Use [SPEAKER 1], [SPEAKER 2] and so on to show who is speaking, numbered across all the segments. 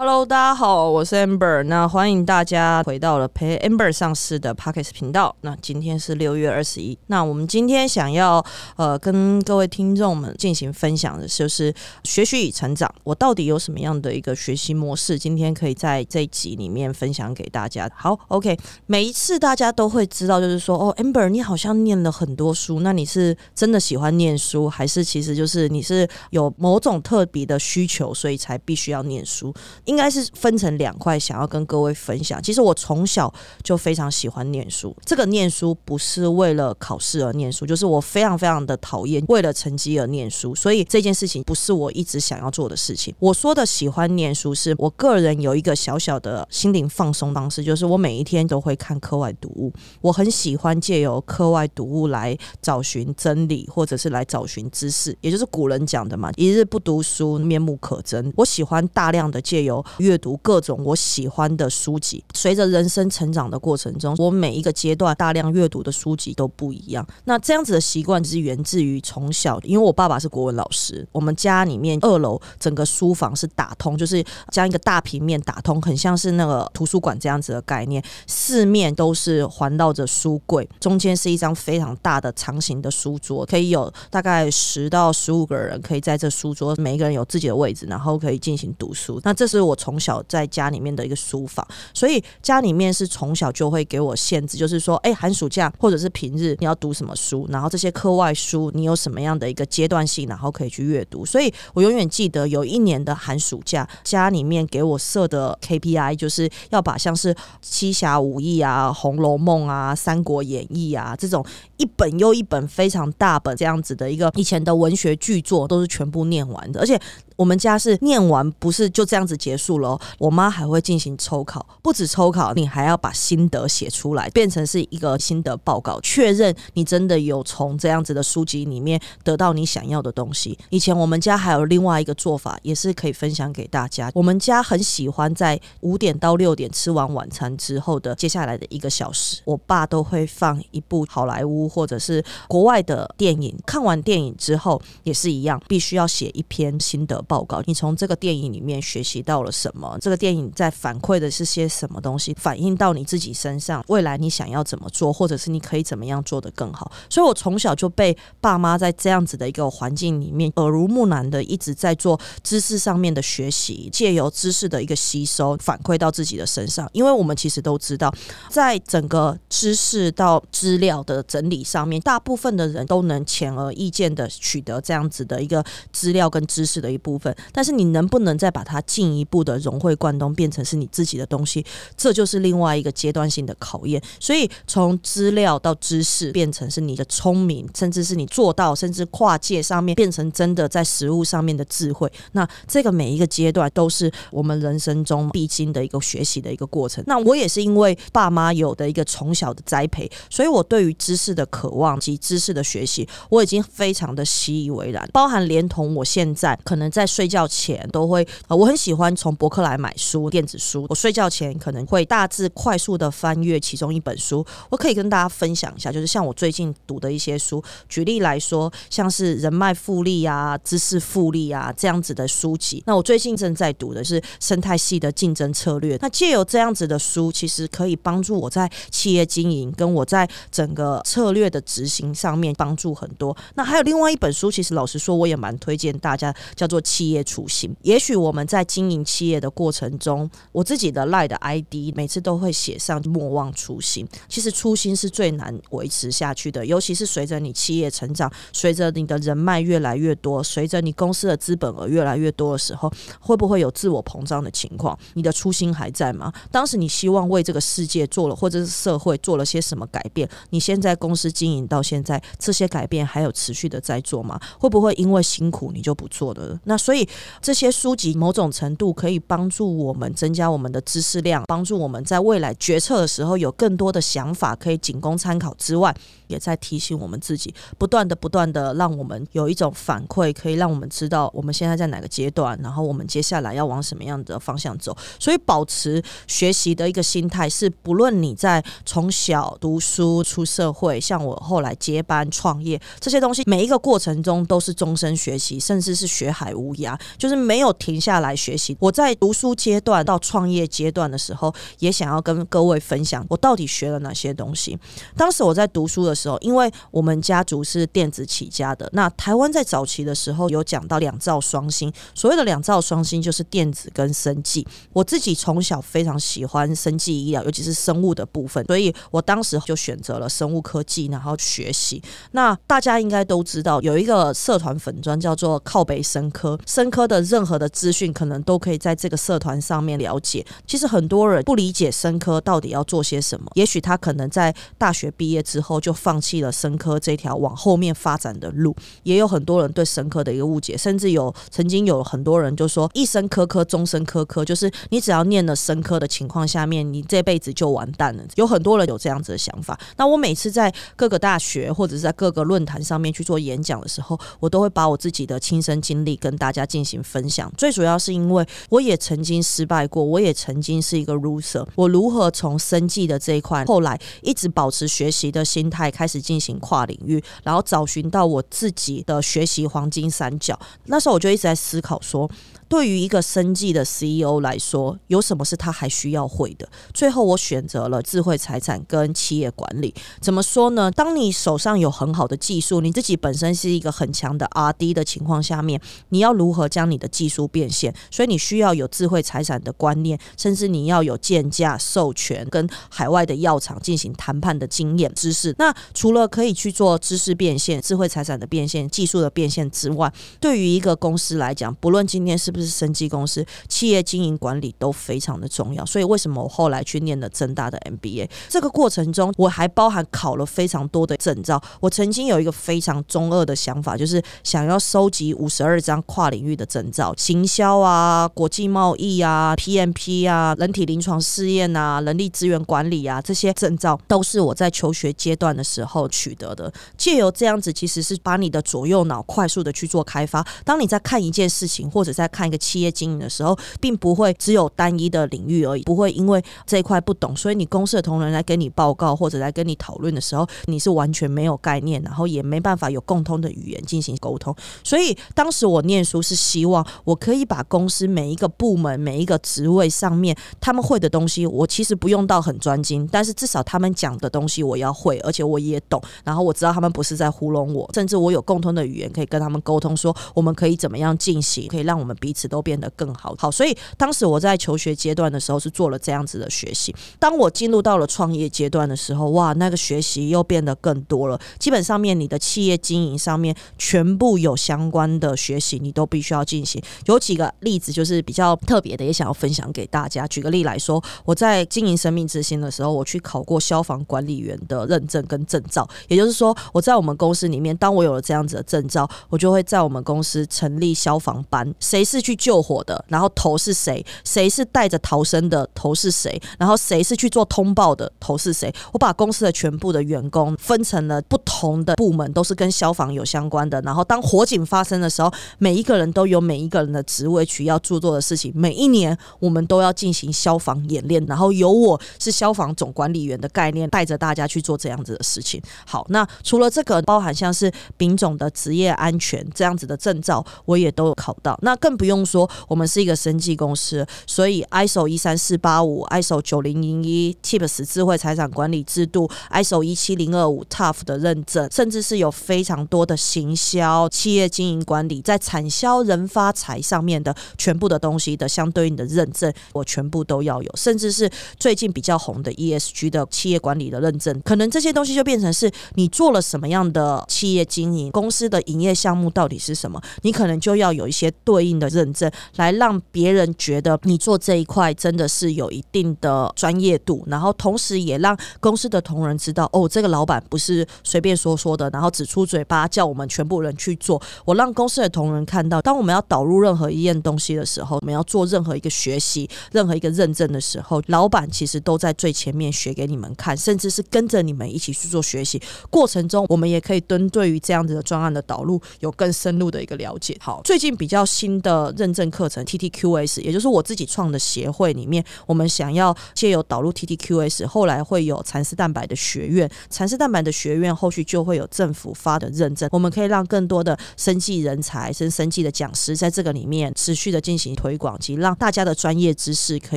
[SPEAKER 1] Hello，大家好，我是 Amber。那欢迎大家回到了陪 Amber 上市的 Pockets 频道。那今天是六月二十一。那我们今天想要呃跟各位听众们进行分享的就是学习与成长。我到底有什么样的一个学习模式？今天可以在这一集里面分享给大家。好，OK。每一次大家都会知道，就是说哦，Amber，你好像念了很多书。那你是真的喜欢念书，还是其实就是你是有某种特别的需求，所以才必须要念书？应该是分成两块，想要跟各位分享。其实我从小就非常喜欢念书，这个念书不是为了考试而念书，就是我非常非常的讨厌为了成绩而念书。所以这件事情不是我一直想要做的事情。我说的喜欢念书，是我个人有一个小小的心灵放松方式，就是我每一天都会看课外读物。我很喜欢借由课外读物来找寻真理，或者是来找寻知识，也就是古人讲的嘛，“一日不读书，面目可憎”。我喜欢大量的借由阅读各种我喜欢的书籍。随着人生成长的过程中，我每一个阶段大量阅读的书籍都不一样。那这样子的习惯是源自于从小，因为我爸爸是国文老师，我们家里面二楼整个书房是打通，就是将一个大平面打通，很像是那个图书馆这样子的概念。四面都是环绕着书柜，中间是一张非常大的长形的书桌，可以有大概十到十五个人可以在这书桌，每一个人有自己的位置，然后可以进行读书。那这是我从小在家里面的一个书房，所以家里面是从小就会给我限制，就是说，哎，寒暑假或者是平日你要读什么书，然后这些课外书你有什么样的一个阶段性，然后可以去阅读。所以我永远记得有一年的寒暑假，家里面给我设的 KPI 就是要把像是《七侠五义》啊、《红楼梦》啊、《三国演义》啊这种一本又一本非常大本这样子的一个以前的文学巨作都是全部念完的，而且。我们家是念完不是就这样子结束了，我妈还会进行抽考，不止抽考，你还要把心得写出来，变成是一个心得报告，确认你真的有从这样子的书籍里面得到你想要的东西。以前我们家还有另外一个做法，也是可以分享给大家。我们家很喜欢在五点到六点吃完晚餐之后的接下来的一个小时，我爸都会放一部好莱坞或者是国外的电影。看完电影之后也是一样，必须要写一篇心得。报告，你从这个电影里面学习到了什么？这个电影在反馈的是些什么东西？反映到你自己身上，未来你想要怎么做，或者是你可以怎么样做得更好？所以我从小就被爸妈在这样子的一个环境里面，耳濡目染的一直在做知识上面的学习，借由知识的一个吸收，反馈到自己的身上。因为我们其实都知道，在整个知识到资料的整理上面，大部分的人都能显而易见的取得这样子的一个资料跟知识的一部。分，但是你能不能再把它进一步的融会贯通，变成是你自己的东西？这就是另外一个阶段性的考验。所以从资料到知识，变成是你的聪明，甚至是你做到，甚至跨界上面变成真的在实物上面的智慧。那这个每一个阶段都是我们人生中必经的一个学习的一个过程。那我也是因为爸妈有的一个从小的栽培，所以我对于知识的渴望及知识的学习，我已经非常的习以为然，包含连同我现在可能在。睡觉前都会，呃，我很喜欢从博客来买书，电子书。我睡觉前可能会大致快速的翻阅其中一本书。我可以跟大家分享一下，就是像我最近读的一些书。举例来说，像是人脉复利啊、知识复利啊这样子的书籍。那我最近正在读的是生态系的竞争策略。那借由这样子的书，其实可以帮助我在企业经营跟我在整个策略的执行上面帮助很多。那还有另外一本书，其实老实说，我也蛮推荐大家，叫做。企业初心，也许我们在经营企业的过程中，我自己的赖的 ID 每次都会写上莫忘初心。其实初心是最难维持下去的，尤其是随着你企业成长，随着你的人脉越来越多，随着你公司的资本额越来越多的时候，会不会有自我膨胀的情况？你的初心还在吗？当时你希望为这个世界做了，或者是社会做了些什么改变？你现在公司经营到现在，这些改变还有持续的在做吗？会不会因为辛苦你就不做了？那？所以这些书籍某种程度可以帮助我们增加我们的知识量，帮助我们在未来决策的时候有更多的想法可以仅供参考之外，也在提醒我们自己，不断的、不断的让我们有一种反馈，可以让我们知道我们现在在哪个阶段，然后我们接下来要往什么样的方向走。所以保持学习的一个心态是，不论你在从小读书出社会，像我后来接班创业这些东西，每一个过程中都是终身学习，甚至是学海无。无涯，就是没有停下来学习。我在读书阶段到创业阶段的时候，也想要跟各位分享我到底学了哪些东西。当时我在读书的时候，因为我们家族是电子起家的，那台湾在早期的时候有讲到两兆双星，所谓的两兆双星就是电子跟生技。我自己从小非常喜欢生技医疗，尤其是生物的部分，所以我当时就选择了生物科技，然后学习。那大家应该都知道，有一个社团粉砖叫做靠北生科，深科的任何的资讯可能都可以在这个社团上面了解。其实很多人不理解深科到底要做些什么，也许他可能在大学毕业之后就放弃了深科这条往后面发展的路。也有很多人对深科的一个误解，甚至有曾经有很多人就说一生科科，终身科科，就是你只要念了深科的情况下面，你这辈子就完蛋了。有很多人有这样子的想法。那我每次在各个大学或者是在各个论坛上面去做演讲的时候，我都会把我自己的亲身经历跟大大家进行分享。最主要是因为我也曾经失败过，我也曾经是一个 loser。我如何从生计的这一块，后来一直保持学习的心态，开始进行跨领域，然后找寻到我自己的学习黄金三角。那时候我就一直在思考说。对于一个生计的 CEO 来说，有什么是他还需要会的？最后我选择了智慧财产跟企业管理。怎么说呢？当你手上有很好的技术，你自己本身是一个很强的 R&D 的情况下面，你要如何将你的技术变现？所以你需要有智慧财产的观念，甚至你要有建价、授权跟海外的药厂进行谈判的经验、知识。那除了可以去做知识变现、智慧财产的变现、技术的变现之外，对于一个公司来讲，不论今天是不是是生技公司，企业经营管理都非常的重要。所以为什么我后来去念了正大的 MBA？这个过程中，我还包含考了非常多的证照。我曾经有一个非常中二的想法，就是想要收集五十二张跨领域的证照，行销啊、国际贸易啊、PMP 啊、人体临床试验啊、人力资源管理啊这些证照，都是我在求学阶段的时候取得的。借由这样子，其实是把你的左右脑快速的去做开发。当你在看一件事情，或者在看一个企业经营的时候，并不会只有单一的领域而已，不会因为这一块不懂，所以你公司的同仁来跟你报告或者来跟你讨论的时候，你是完全没有概念，然后也没办法有共通的语言进行沟通。所以当时我念书是希望我可以把公司每一个部门、每一个职位上面他们会的东西，我其实不用到很专精，但是至少他们讲的东西我要会，而且我也懂，然后我知道他们不是在糊弄我，甚至我有共通的语言可以跟他们沟通，说我们可以怎么样进行，可以让我们彼此都变得更好。好，所以当时我在求学阶段的时候是做了这样子的学习。当我进入到了创业阶段的时候，哇，那个学习又变得更多了。基本上面，你的企业经营上面全部有相关的学习，你都必须要进行。有几个例子就是比较特别的，也想要分享给大家。举个例来说，我在经营生命之星的时候，我去考过消防管理员的认证跟证照。也就是说，我在我们公司里面，当我有了这样子的证照，我就会在我们公司成立消防班。谁是去救火的？然后头是谁？谁是带着逃生的？头是谁？然后谁是去做通报的？头是谁？我把公司的全部的员工分成了不同的部门，都是跟消防有相关的。然后当火警发生的时候，每一个人都有每一个人的职位去要做做的事情。每一年我们都要进行消防演练，然后由我是消防总管理员的概念，带着大家去做这样子的事情。好，那除了这个，包含像是丙种的职业安全这样子的证照，我也都有考到。那更不用说，我们是一个生技公司，所以 ISO 一三四八五、ISO 九零零一、TIPS 智慧财产管理制度、ISO 一七零二五 TUF 的认证，甚至是有非常多的行销、企业经营管理，在产销人发财上面的全部的东西的相对应的认证，我全部都要有，甚至是最近比较红的 ESG 的企业管理的认证，可能这些东西就变成是你做了什么样的企业经营，公司的营业项目到底是什么，你可能就要有一些对应的认证，来让别人觉得你做这一块真的是有一定的专业度，然后同时也让公司的同仁知道，哦，这个老板不是随便说说的，然后只出嘴巴叫我们全部人去做。我让公司的同仁看到，当我们要导入任何一样东西的时候，我们要做任何一个学习、任何一个认证的时候，老板其实都在最前面学给你们看，甚至是跟着你们一起去做学习。过程中，我们也可以针对于这样子的专案的导入有更深入的一个了解。好，最近比较新的。认证课程 TTQS，也就是我自己创的协会里面，我们想要借由导入 TTQS，后来会有蚕丝蛋白的学院，蚕丝蛋白的学院后续就会有政府发的认证，我们可以让更多的生计人才、生生计的讲师在这个里面持续的进行推广，及让大家的专业知识可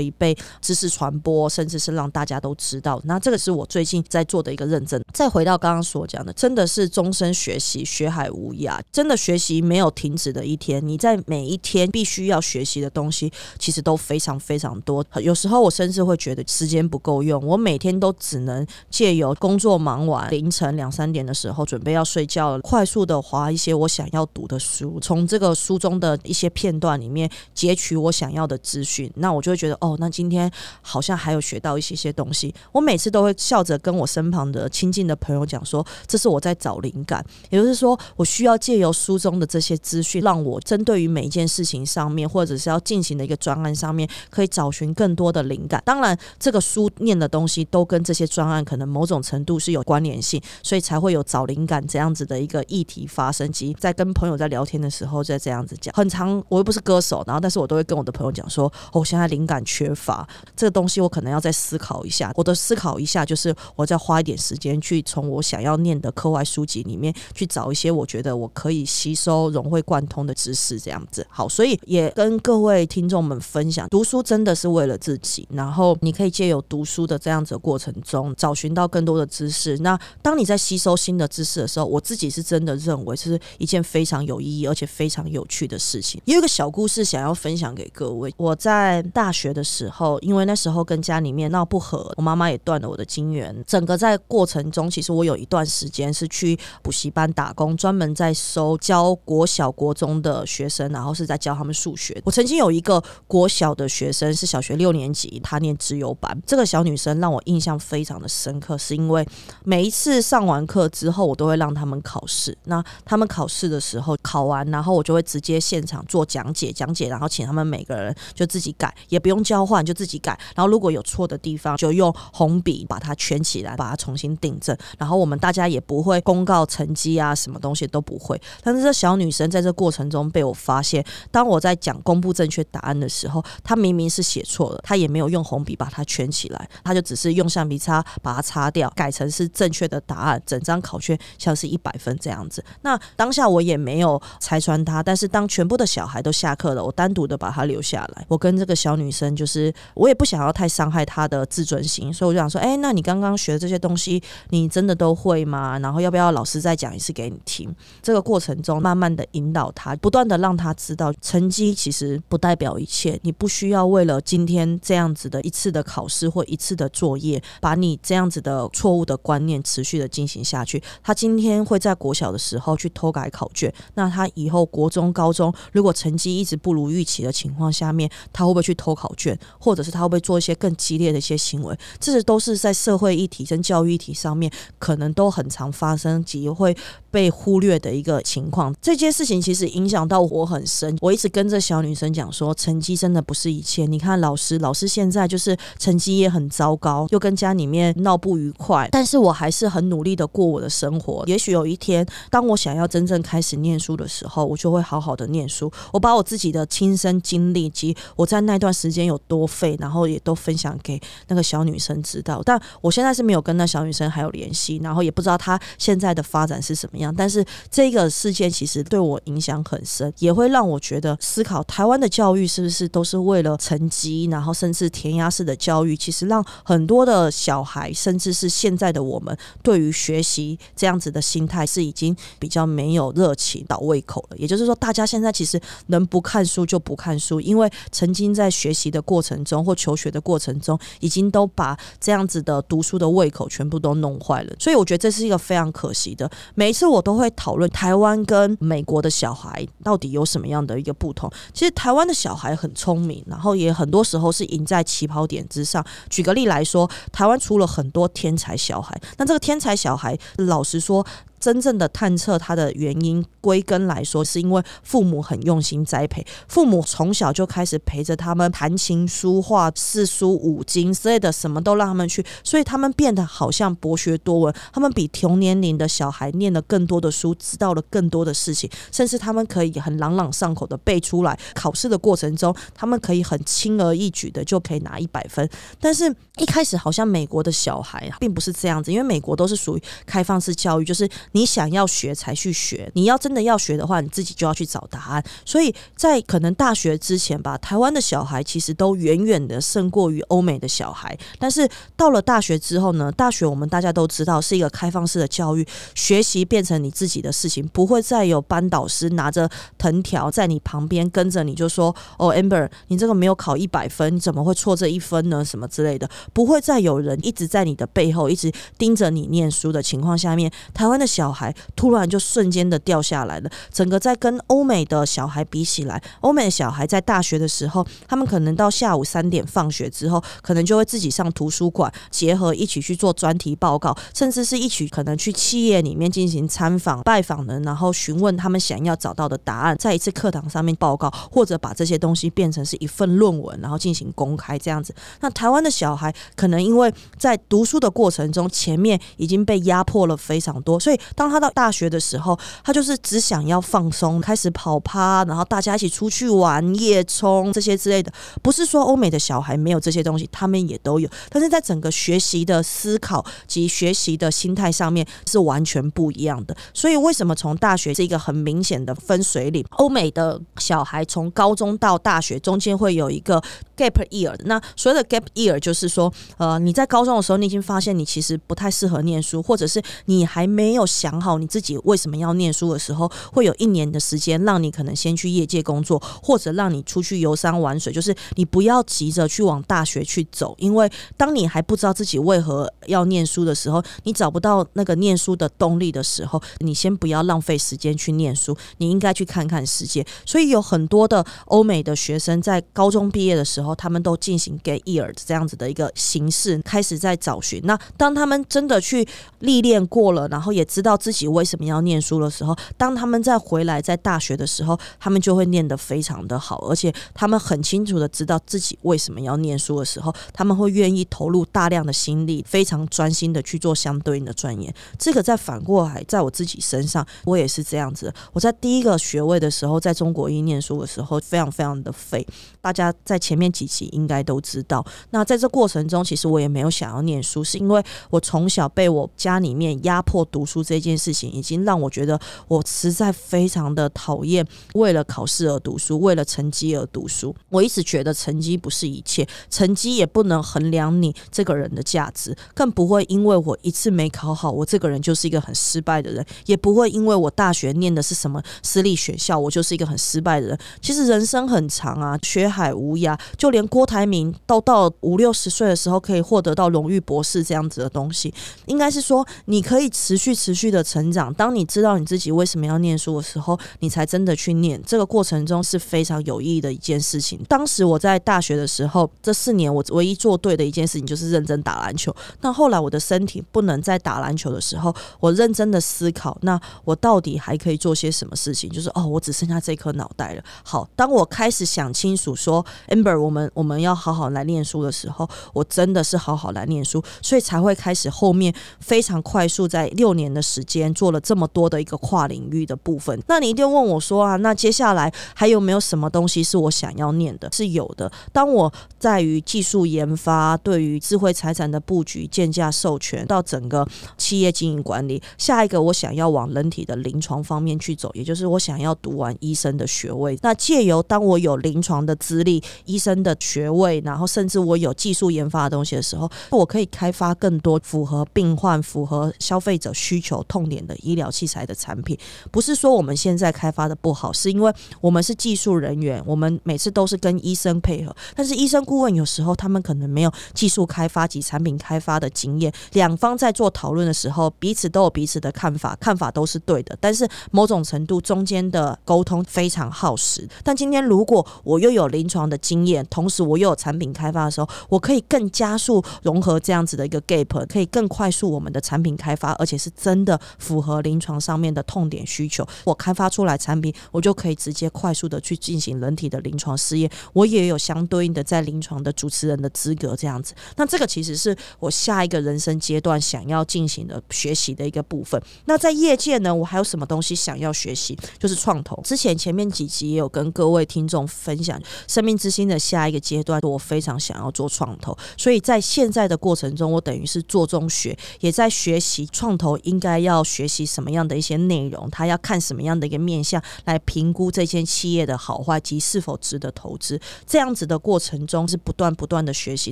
[SPEAKER 1] 以被知识传播，甚至是让大家都知道。那这个是我最近在做的一个认证。再回到刚刚所讲的，真的是终身学习，学海无涯，真的学习没有停止的一天。你在每一天必须要学习的东西，其实都非常非常多。有时候我甚至会觉得时间不够用，我每天都只能借由工作忙完凌晨两三点的时候，准备要睡觉了，快速的划一些我想要读的书，从这个书中的一些片段里面截取我想要的资讯。那我就会觉得，哦，那今天好像还有学到一些些东西。我每次都会笑着跟我身旁的亲近的朋友讲说，这是我在找灵感，也就是说，我需要借由书中的这些资讯，让我针对于每一件事情情上面，或者是要进行的一个专案上面，可以找寻更多的灵感。当然，这个书念的东西都跟这些专案可能某种程度是有关联性，所以才会有找灵感这样子的一个议题发生。及在跟朋友在聊天的时候，在这样子讲，很长。我又不是歌手，然后但是我都会跟我的朋友讲说，哦，现在灵感缺乏，这个东西我可能要再思考一下。我的思考一下，就是我再花一点时间去从我想要念的课外书籍里面去找一些我觉得我可以吸收、融会贯通的知识，这样子。好，所以所以也跟各位听众们分享，读书真的是为了自己，然后你可以借由读书的这样子的过程中，找寻到更多的知识。那当你在吸收新的知识的时候，我自己是真的认为是一件非常有意义而且非常有趣的事情。有一个小故事想要分享给各位。我在大学的时候，因为那时候跟家里面闹不和，我妈妈也断了我的金源。整个在过程中，其实我有一段时间是去补习班打工，专门在收教国小、国中的学生，然后是在教他们数学。我曾经有一个国小的学生是小学六年级，她念自由班。这个小女生让我印象非常的深刻，是因为每一次上完课之后，我都会让他们考试。那他们考试的时候，考完然后我就会直接现场做讲解，讲解，然后请他们每个人就自己改，也不用交换，就自己改。然后如果有错的地方，就用红笔把它圈起来，把它重新订正。然后我们大家也不会公告成绩啊，什么东西都不会。但是这小女生在这过程中被我发现，当当我在讲公布正确答案的时候，她明明是写错了，她也没有用红笔把它圈起来，她就只是用橡皮擦把它擦掉，改成是正确的答案。整张考卷像是一百分这样子。那当下我也没有拆穿她，但是当全部的小孩都下课了，我单独的把她留下来。我跟这个小女生就是，我也不想要太伤害她的自尊心，所以我就想说，哎，那你刚刚学的这些东西，你真的都会吗？然后要不要老师再讲一次给你听？这个过程中，慢慢的引导她，不断的让她知道，成绩其实不代表一切。你不需要为了今天这样子的一次的考试或一次的作业，把你这样子的错误的观念持续的进行下去。他今天会在国小的时候去偷改考卷，那他以后国中、高中如果成绩一直不如预期的情况下面，他会不会去偷考卷，或者是他会不会做一些更激烈的一些行为？这些都是在社会议题跟教育议题上面，可能都很常发生及会被忽略的一个情况。这件事情其实影响到我很深。我一直跟这小女生讲说，成绩真的不是一切。你看老师，老师现在就是成绩也很糟糕，又跟家里面闹不愉快，但是我还是很努力的过我的生活。也许有一天，当我想要真正开始念书的时候，我就会好好的念书。我把我自己的亲身经历及我在那段时间有多废，然后也都分享给那个小女生知道。但我现在是没有跟那小女生还有联系，然后也不知道她现在的发展是什么但是这个事件其实对我影响很深，也会让我觉得思考台湾的教育是不是都是为了成绩，然后甚至填鸭式的教育，其实让很多的小孩，甚至是现在的我们，对于学习这样子的心态是已经比较没有热情、倒胃口了。也就是说，大家现在其实能不看书就不看书，因为曾经在学习的过程中或求学的过程中，已经都把这样子的读书的胃口全部都弄坏了。所以我觉得这是一个非常可惜的。每一次我都会讨论台湾跟美国的小孩到底有什么样的一个不同。其实台湾的小孩很聪明，然后也很多时候是赢在起跑点之上。举个例来说，台湾出了很多天才小孩，那这个天才小孩，老实说。真正的探测它的原因，归根来说，是因为父母很用心栽培，父母从小就开始陪着他们谈情书画、四书五经之类的，什么都让他们去，所以他们变得好像博学多闻。他们比同年龄的小孩念了更多的书，知道了更多的事情，甚至他们可以很朗朗上口的背出来。考试的过程中，他们可以很轻而易举的就可以拿一百分。但是，一开始好像美国的小孩并不是这样子，因为美国都是属于开放式教育，就是你想要学才去学，你要真的要学的话，你自己就要去找答案。所以在可能大学之前吧，台湾的小孩其实都远远的胜过于欧美的小孩。但是到了大学之后呢，大学我们大家都知道是一个开放式的教育，学习变成你自己的事情，不会再有班导师拿着藤条在你旁边跟着你就说：“哦，amber，你这个没有考一百分，你怎么会错这一分呢？”什么之类的，不会再有人一直在你的背后一直盯着你念书的情况下面，台湾的小小孩突然就瞬间的掉下来了。整个在跟欧美的小孩比起来，欧美的小孩在大学的时候，他们可能到下午三点放学之后，可能就会自己上图书馆，结合一起去做专题报告，甚至是一起可能去企业里面进行参访、拜访人，然后询问他们想要找到的答案，在一次课堂上面报告，或者把这些东西变成是一份论文，然后进行公开这样子。那台湾的小孩可能因为在读书的过程中，前面已经被压迫了非常多，所以当他到大学的时候，他就是只想要放松，开始跑趴，然后大家一起出去玩、夜冲这些之类的。不是说欧美的小孩没有这些东西，他们也都有，但是在整个学习的思考及学习的心态上面是完全不一样的。所以为什么从大学是一个很明显的分水岭？欧美的小孩从高中到大学中间会有一个 gap year，那所谓的 gap year 就是说，呃，你在高中的时候，你已经发现你其实不太适合念书，或者是你还没有想好你自己为什么要念书的时候，会有一年的时间让你可能先去业界工作，或者让你出去游山玩水。就是你不要急着去往大学去走，因为当你还不知道自己为何要念书的时候，你找不到那个念书的动力的时候，你先不要浪费时间去念书，你应该去看看世界。所以有很多的欧美的学生在高中毕业的时候，他们都进行 get year 这样子的一个形式，开始在找寻。那当他们真的去历练过了，然后也知知道自己为什么要念书的时候，当他们再回来在大学的时候，他们就会念得非常的好，而且他们很清楚的知道自己为什么要念书的时候，他们会愿意投入大量的心力，非常专心的去做相对应的钻研。这个再反过来，在我自己身上，我也是这样子。我在第一个学位的时候，在中国一念书的时候，非常非常的废。大家在前面几期应该都知道。那在这过程中，其实我也没有想要念书，是因为我从小被我家里面压迫读书这件事情，已经让我觉得我实在非常的讨厌为了考试而读书，为了成绩而读书。我一直觉得成绩不是一切，成绩也不能衡量你这个人的价值，更不会因为我一次没考好，我这个人就是一个很失败的人，也不会因为我大学念的是什么私立学校，我就是一个很失败的人。其实人生很长啊，学海无涯，就连郭台铭都到五六十岁的时候可以获得到荣誉博士这样子的东西，应该是说你可以持续持续的成长。当你知道你自己为什么要念书的时候，你才真的去念。这个过程中是非常有意义的一件事情。当时我在大学的时候，这四年我唯一做对的一件事情就是认真打篮球。那后来我的身体不能再打篮球的时候，我认真的思考，那我到底还可以做些什么事情？就是哦，我只剩下这颗脑袋了。好，当我开始想清楚说，amber，我们我们要好好来念书的时候，我真的是好好来念书，所以才会开始后面非常快速，在六年的时间做了这么多的一个跨领域的部分。那你一定问我说啊，那接下来还有没有什么东西是我想要念的？是有的。当我在于技术研发，对于智慧财产的布局、建价授权，到整个企业经营管理，下一个我想要往人体的临床方面去走，也就是我想要读完医生的学位。那借由当我有临床的资历、医生的学位，然后甚至我有技术研发的东西的时候，我可以开发更多符合病患、符合消费者需求痛点的医疗器材的产品。不是说我们现在开发的不好，是因为我们是技术人员，我们每次都是跟医生配合。但是医生顾问有时候他们可能没有技术开发及产品开发的经验，两方在做讨论的时候，彼此都有彼此的看法，看法都是对的。但是某种程度中间的沟通非常耗时。但今天如果我又有了临床的经验，同时我又有产品开发的时候，我可以更加速融合这样子的一个 gap，可以更快速我们的产品开发，而且是真的符合临床上面的痛点需求。我开发出来产品，我就可以直接快速的去进行人体的临床试验，我也有相对应的在临床的主持人的资格，这样子。那这个其实是我下一个人生阶段想要进行的学习的一个部分。那在业界呢，我还有什么东西想要学习？就是创投。之前前面几集也有跟各位听众分享，生命之星的下一个阶段，我非常想要做创投。所以在现在的过程中，我等于是做中学，也在学习创投应该要学习什么样的一些内容，他要看什么样的一个面向来评估这间企业的好坏及是否值得投资。这样子的过程中是不断不断的学习。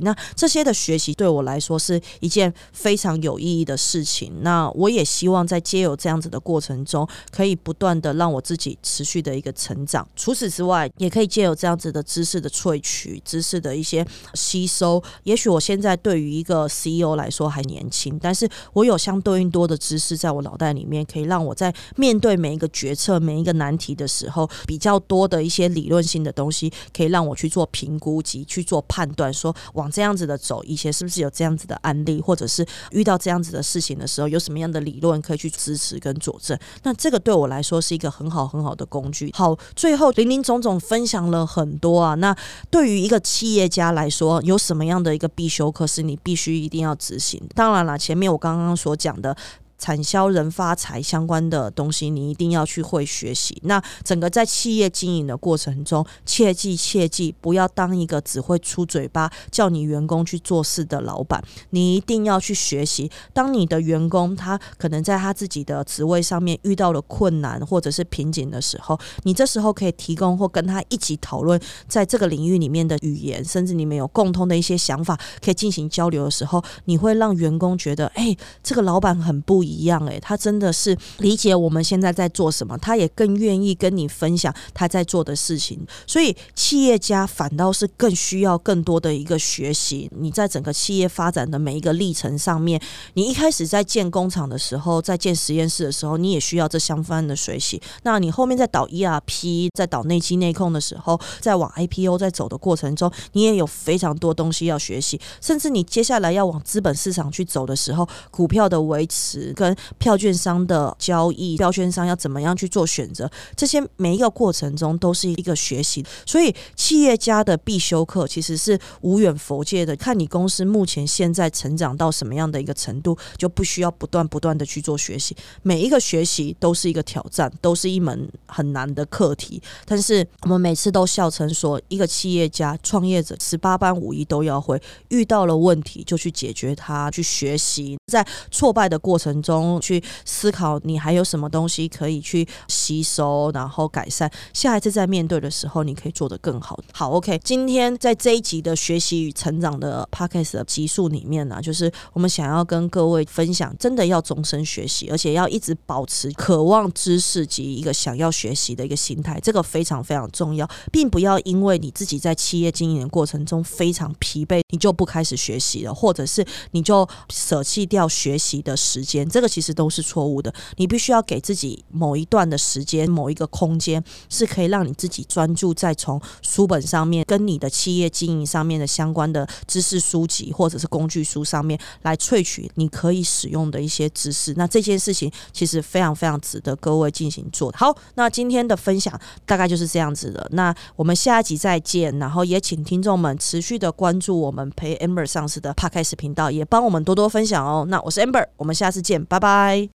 [SPEAKER 1] 那这些的学习对我来说是一件非常有意义的事情。那我也希望在接有这样子的过程中，可以不断的让我自己持续的一个成长。除此之外，也可以借由这样子的知识的萃取、知识的一些吸收。也许我现在对于一个 CEO 来说还年轻，但是我有相对应多的知识在我脑袋里面，可以让我在面对每一个决策、每一个难题的时候，比较多的一些理论性的东西，可以让我去做评估及去做判断，说往这样子的走，以前是不是有这样子的案例，或者是遇到这样子的事情的时候，有什么样的理论可以去支持跟佐证？那这个对我来说是一个很好很好的工具。好，最后林林总总分享了很多哇。那对于一个企业家来说，有什么样的一个必修课是你必须一定要执行？当然了，前面我刚刚所讲的。产销人发财相关的东西，你一定要去会学习。那整个在企业经营的过程中，切记切记，不要当一个只会出嘴巴叫你员工去做事的老板。你一定要去学习。当你的员工他可能在他自己的职位上面遇到了困难或者是瓶颈的时候，你这时候可以提供或跟他一起讨论在这个领域里面的语言，甚至你们有共通的一些想法可以进行交流的时候，你会让员工觉得，哎，这个老板很不一。一样诶，他真的是理解我们现在在做什么，他也更愿意跟你分享他在做的事情。所以企业家反倒是更需要更多的一个学习。你在整个企业发展的每一个历程上面，你一开始在建工厂的时候，在建实验室的时候，你也需要这相关的学习。那你后面在导 ERP，在导内机内控的时候，在往 IPO 在走的过程中，你也有非常多东西要学习。甚至你接下来要往资本市场去走的时候，股票的维持。跟票券商的交易，票券商要怎么样去做选择？这些每一个过程中都是一个学习。所以，企业家的必修课其实是无远佛界的。看你公司目前现在成长到什么样的一个程度，就不需要不断不断的去做学习。每一个学习都是一个挑战，都是一门很难的课题。但是，我们每次都笑称说，一个企业家、创业者十八般武艺都要会。遇到了问题就去解决它，去学习，在挫败的过程中。中去思考，你还有什么东西可以去吸收，然后改善。下一次在面对的时候，你可以做得更好。好，OK，今天在这一集的学习与成长的 Podcast 的集数里面呢，就是我们想要跟各位分享，真的要终身学习，而且要一直保持渴望知识及一个想要学习的一个心态，这个非常非常重要，并不要因为你自己在企业经营的过程中非常疲惫，你就不开始学习了，或者是你就舍弃掉学习的时间。这个其实都是错误的。你必须要给自己某一段的时间、某一个空间，是可以让你自己专注在从书本上面跟你的企业经营上面的相关的知识书籍或者是工具书上面来萃取你可以使用的一些知识。那这件事情其实非常非常值得各位进行做。好，那今天的分享大概就是这样子的。那我们下一集再见，然后也请听众们持续的关注我们陪 Amber 上市的 Podcast 频道，也帮我们多多分享哦。那我是 Amber，我们下次见拜拜。